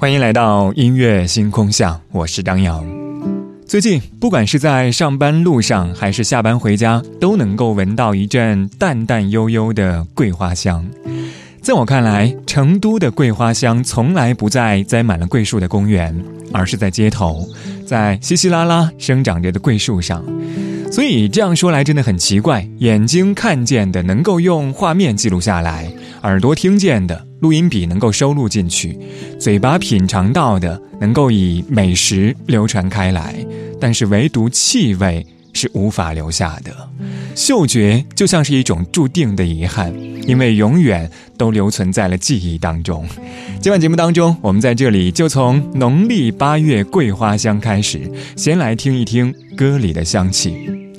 欢迎来到音乐星空下，我是张扬。最近，不管是在上班路上，还是下班回家，都能够闻到一阵淡淡悠悠的桂花香。在我看来，成都的桂花香从来不在栽满了桂树的公园，而是在街头，在稀稀拉拉生长着的桂树上。所以这样说来真的很奇怪，眼睛看见的能够用画面记录下来，耳朵听见的录音笔能够收录进去，嘴巴品尝到的能够以美食流传开来，但是唯独气味是无法留下的。嗅觉就像是一种注定的遗憾，因为永远都留存在了记忆当中。今晚节目当中，我们在这里就从农历八月桂花香开始，先来听一听歌里的香气。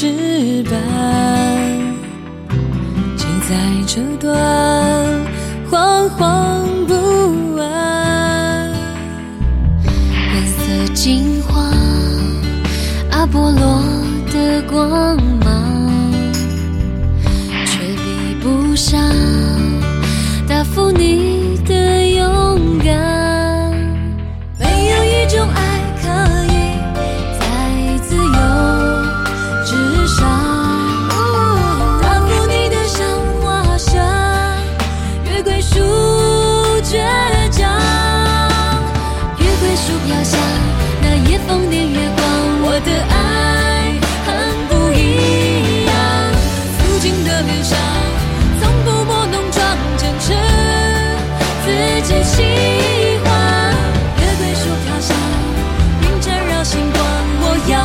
翅膀就在这段惶惶不安，蓝色金黄，阿波罗的光。遥想那夜，风点月光。我的爱很不一样，素净的脸上从不过浓妆，坚持自己喜欢的桂树飘香，云遮绕星光。我要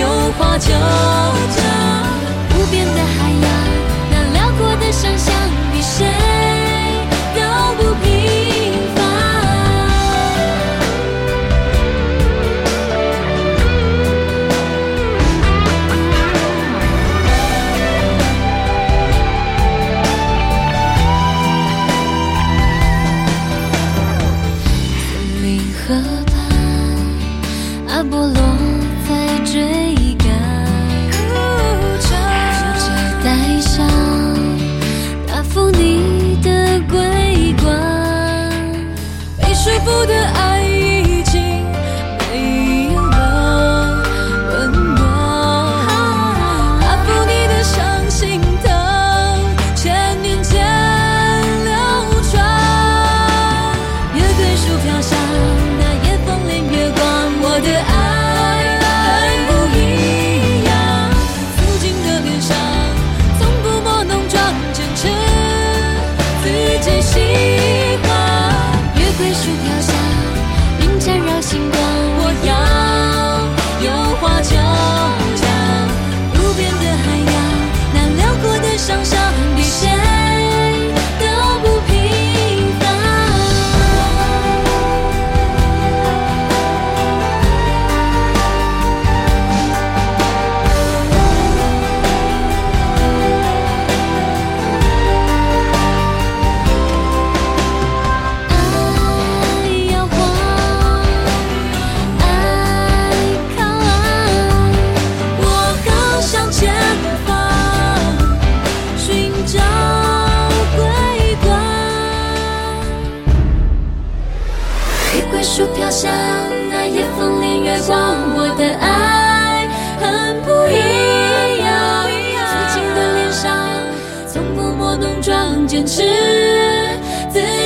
有花就长。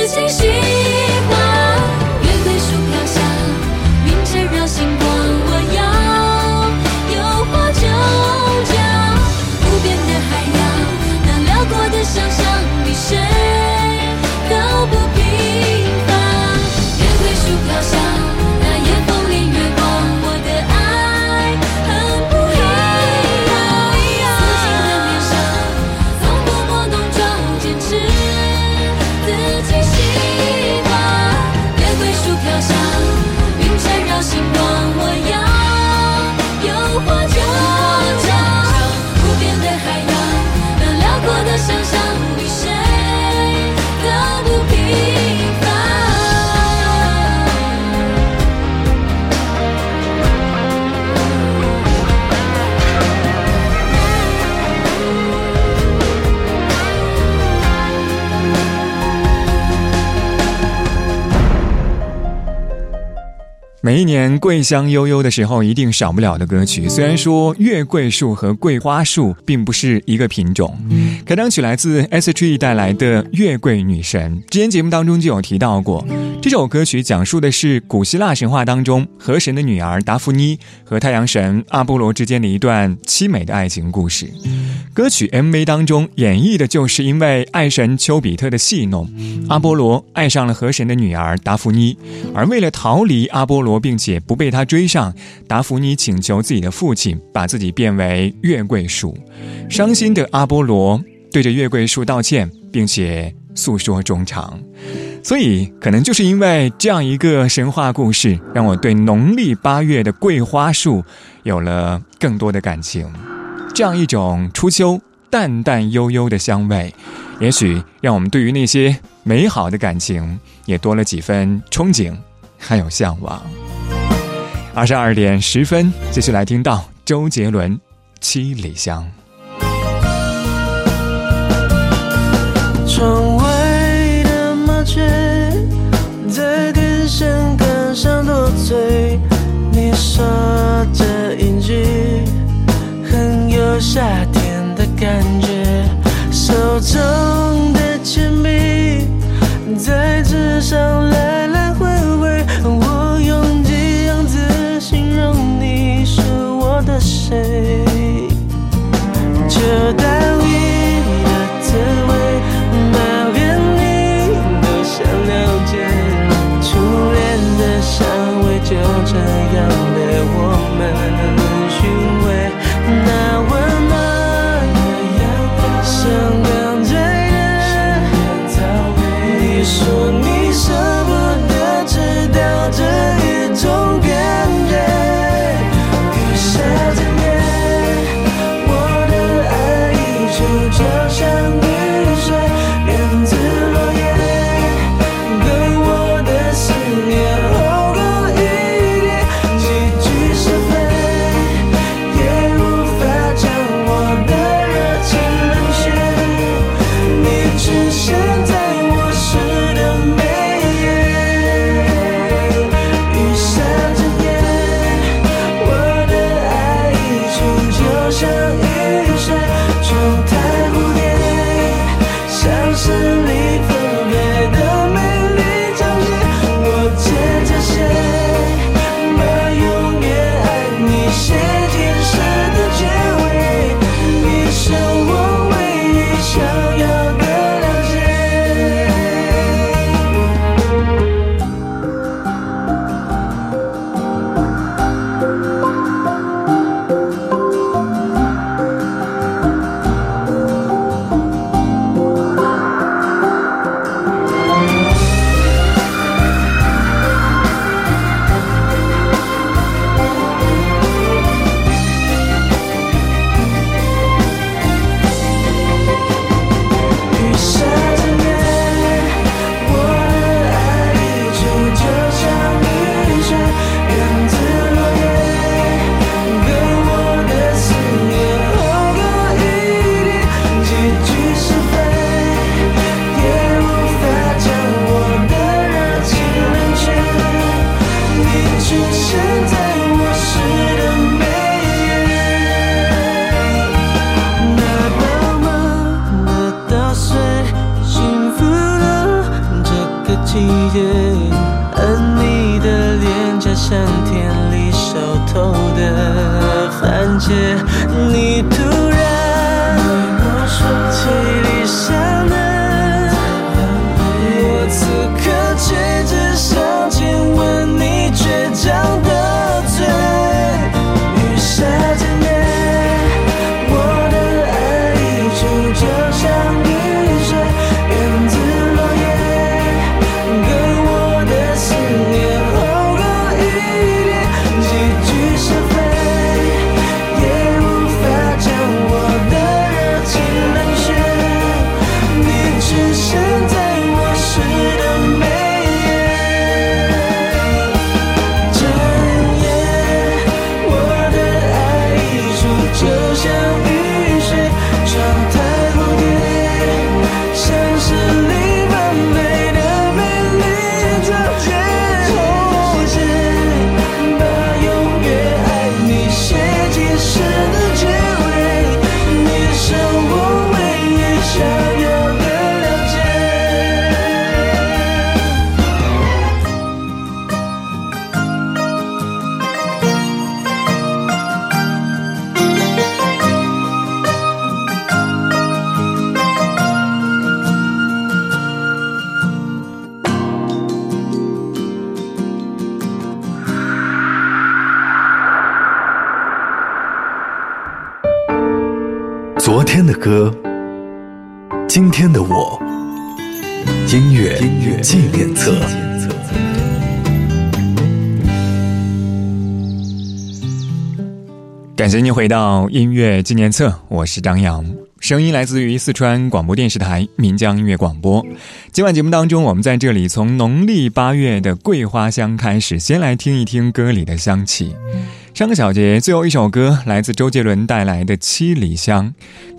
自己每一年桂香悠悠的时候，一定少不了的歌曲。虽然说月桂树和桂花树并不是一个品种，开场曲来自 S.H.E 带来的《月桂女神》。之前节目当中就有提到过，这首歌曲讲述的是古希腊神话当中河神的女儿达芙妮和太阳神阿波罗之间的一段凄美的爱情故事。歌曲 MV 当中演绎的就是因为爱神丘比特的戏弄，阿波罗爱上了河神的女儿达芙妮，而为了逃离阿波罗，并且不被他追上，达芙妮请求自己的父亲把自己变为月桂树。伤心的阿波罗对着月桂树道歉，并且诉说衷肠。所以，可能就是因为这样一个神话故事，让我对农历八月的桂花树有了更多的感情。这样一种初秋淡淡悠悠的香味，也许让我们对于那些美好的感情也多了几分憧憬，还有向往。二十二点十分，继续来听到周杰伦《七里香》。窗外的麻雀在电线杆上多嘴，你说这一句很有夏天的感觉，天的歌，今天的我，音乐音乐纪念册。感谢您回到音乐纪念册，我是张扬，声音来自于四川广播电视台岷江音乐广播。今晚节目当中，我们在这里从农历八月的桂花香开始，先来听一听歌里的香气。上个小节最后一首歌来自周杰伦带来的《七里香》，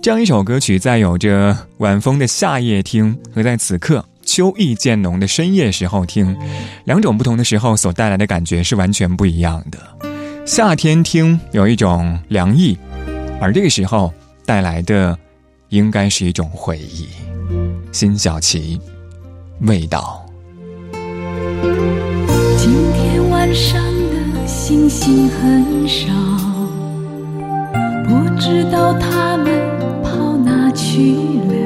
这样一首歌曲，在有着晚风的夏夜听和在此刻秋意渐浓的深夜时候听，两种不同的时候所带来的感觉是完全不一样的。夏天听有一种凉意，而这个时候带来的应该是一种回忆。辛晓琪，味道。星很少，不知道它们跑哪去了。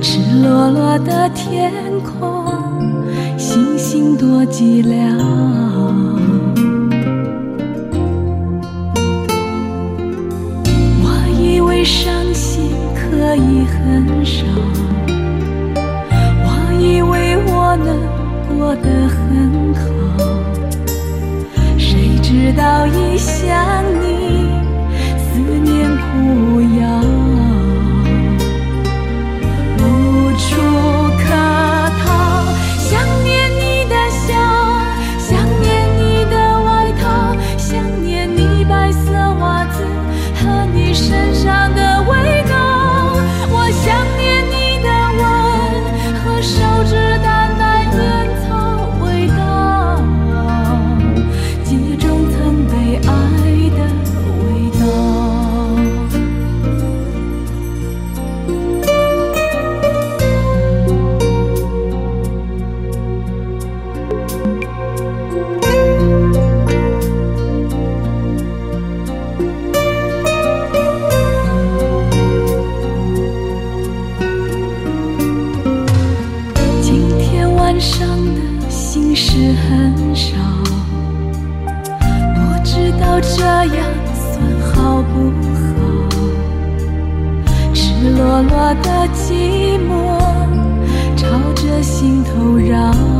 赤裸裸的天空，星星多寂寥。我以为伤心可以很少。我以为我能过得很好，直到一想你上的心事很少，不知道这样算好不好？赤裸裸的寂寞朝着心头绕。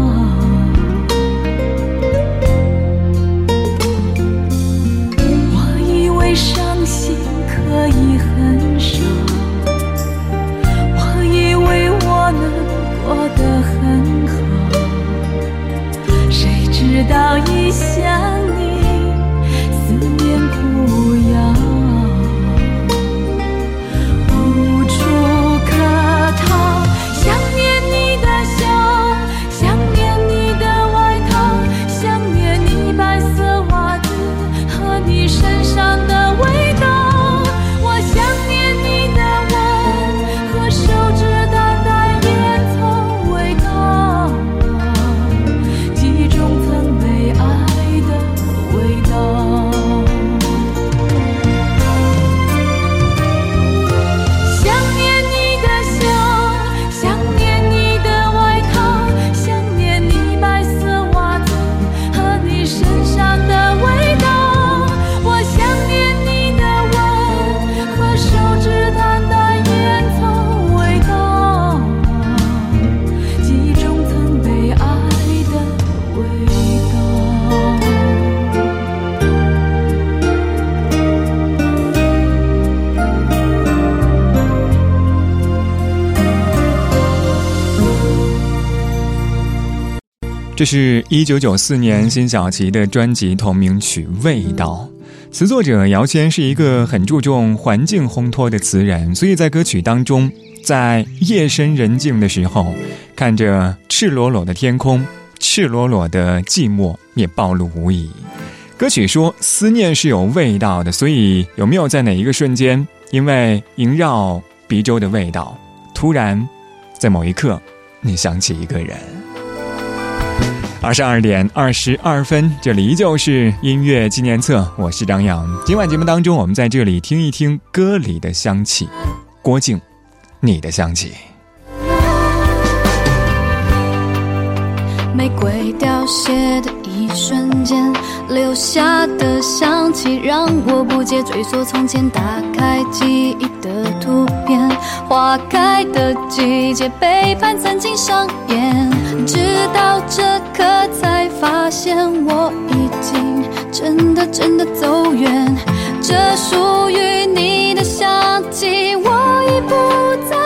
这是一九九四年辛晓琪的专辑同名曲《味道》。词作者姚谦是一个很注重环境烘托的词人，所以在歌曲当中，在夜深人静的时候，看着赤裸裸的天空，赤裸裸的寂寞也暴露无遗。歌曲说思念是有味道的，所以有没有在哪一个瞬间，因为萦绕鼻周的味道，突然在某一刻，你想起一个人？二十二点二十二分，这里依旧是音乐纪念册，我是张扬。今晚节目当中，我们在这里听一听歌里的香气。郭靖，你的香气。玫瑰凋谢的一瞬间，留下的香气让我不解追溯从前，打开记忆的图片，花开的季节，背叛曾经上演，直到这刻才发现我已经真的真的走远，这属于你的夏季，我已不再。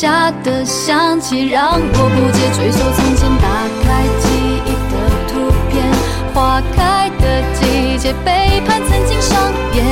下的香气让我不解追溯从前，打开记忆的图片，花开的季节，背叛曾经上演，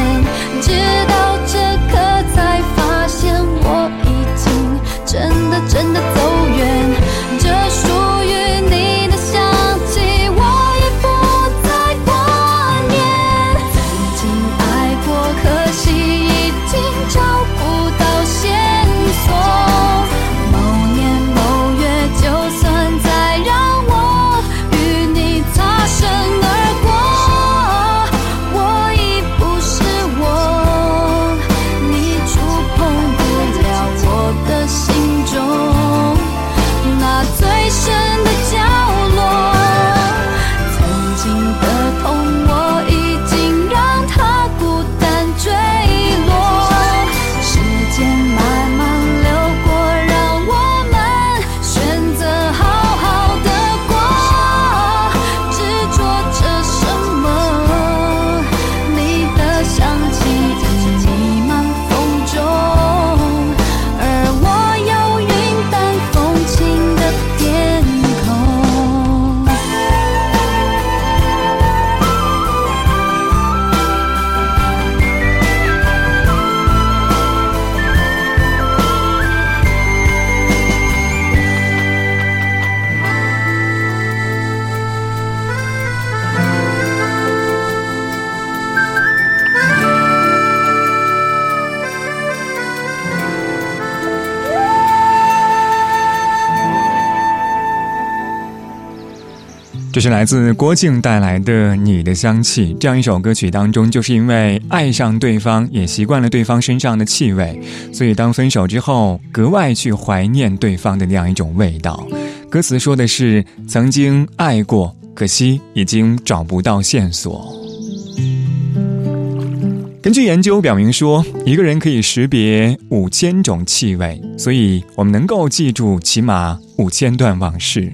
这是来自郭靖带来的《你的香气》这样一首歌曲当中，就是因为爱上对方，也习惯了对方身上的气味，所以当分手之后，格外去怀念对方的那样一种味道。歌词说的是曾经爱过，可惜已经找不到线索。根据研究表明说，一个人可以识别五千种气味，所以我们能够记住起码五千段往事。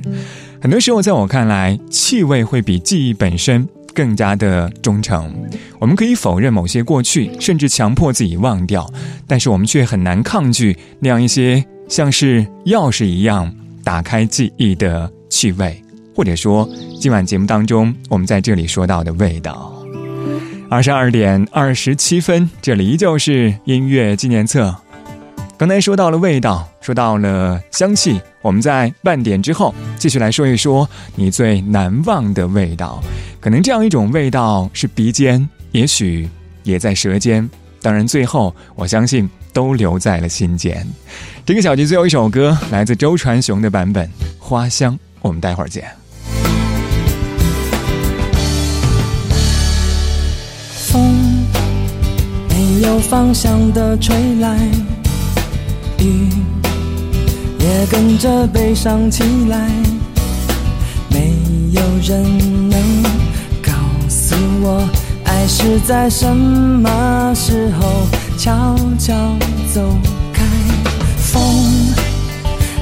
很多时候，在我看来，气味会比记忆本身更加的忠诚。我们可以否认某些过去，甚至强迫自己忘掉，但是我们却很难抗拒那样一些像是钥匙一样打开记忆的气味，或者说今晚节目当中我们在这里说到的味道。二十二点二十七分，这里依旧是音乐纪念册。刚才说到了味道，说到了香气，我们在半点之后继续来说一说你最难忘的味道。可能这样一种味道是鼻尖，也许也在舌尖，当然最后我相信都留在了心间。这个小节最后一首歌来自周传雄的版本《花香》，我们待会儿见。风没有方向的吹来。雨也跟着悲伤起来，没有人能告诉我，爱是在什么时候悄悄走开。风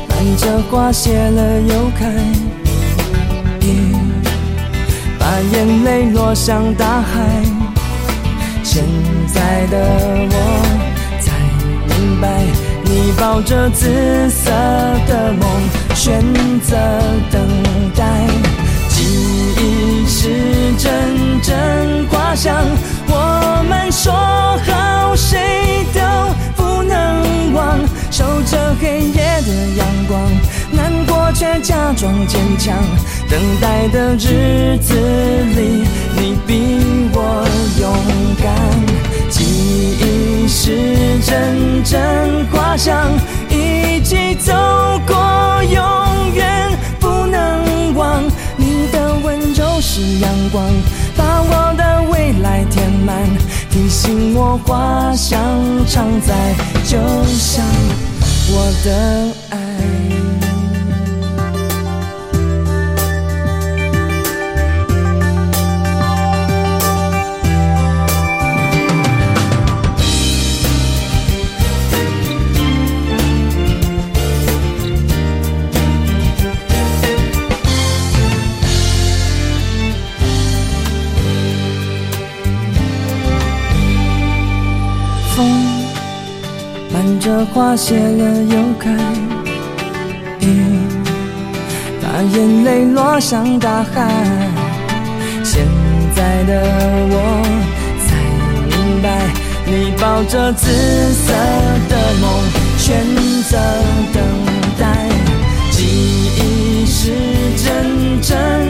伴着花谢了又开，雨把眼泪落向大海。现在的我。抱着紫色的梦，选择等待。记忆是阵阵花香，我们说好谁都不能忘。守着黑夜的阳光，难过却假装坚强。等待的日子里，你比我勇敢。记忆是阵阵花香，一起走过，永远不能忘。你的温柔是阳光，把我的未来填满，提醒我花香常在，就像我的爱。谢了又开，把眼泪落向大海。现在的我才明白，你抱着紫色的梦，选择等待。记忆是阵阵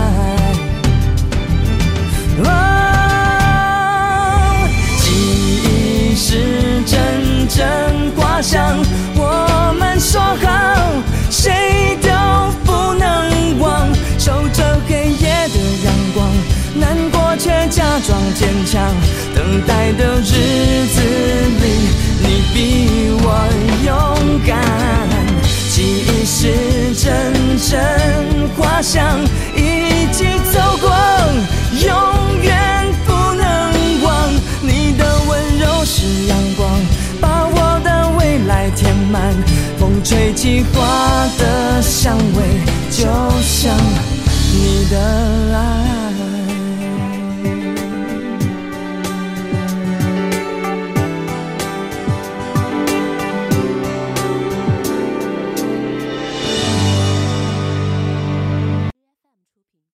坚强。等待的日子里，你比我勇敢。记忆是阵阵花香，一起走过，永远不能忘。你的温柔是阳光。把我的未来填满，风吹起花的香味，就像你的爱。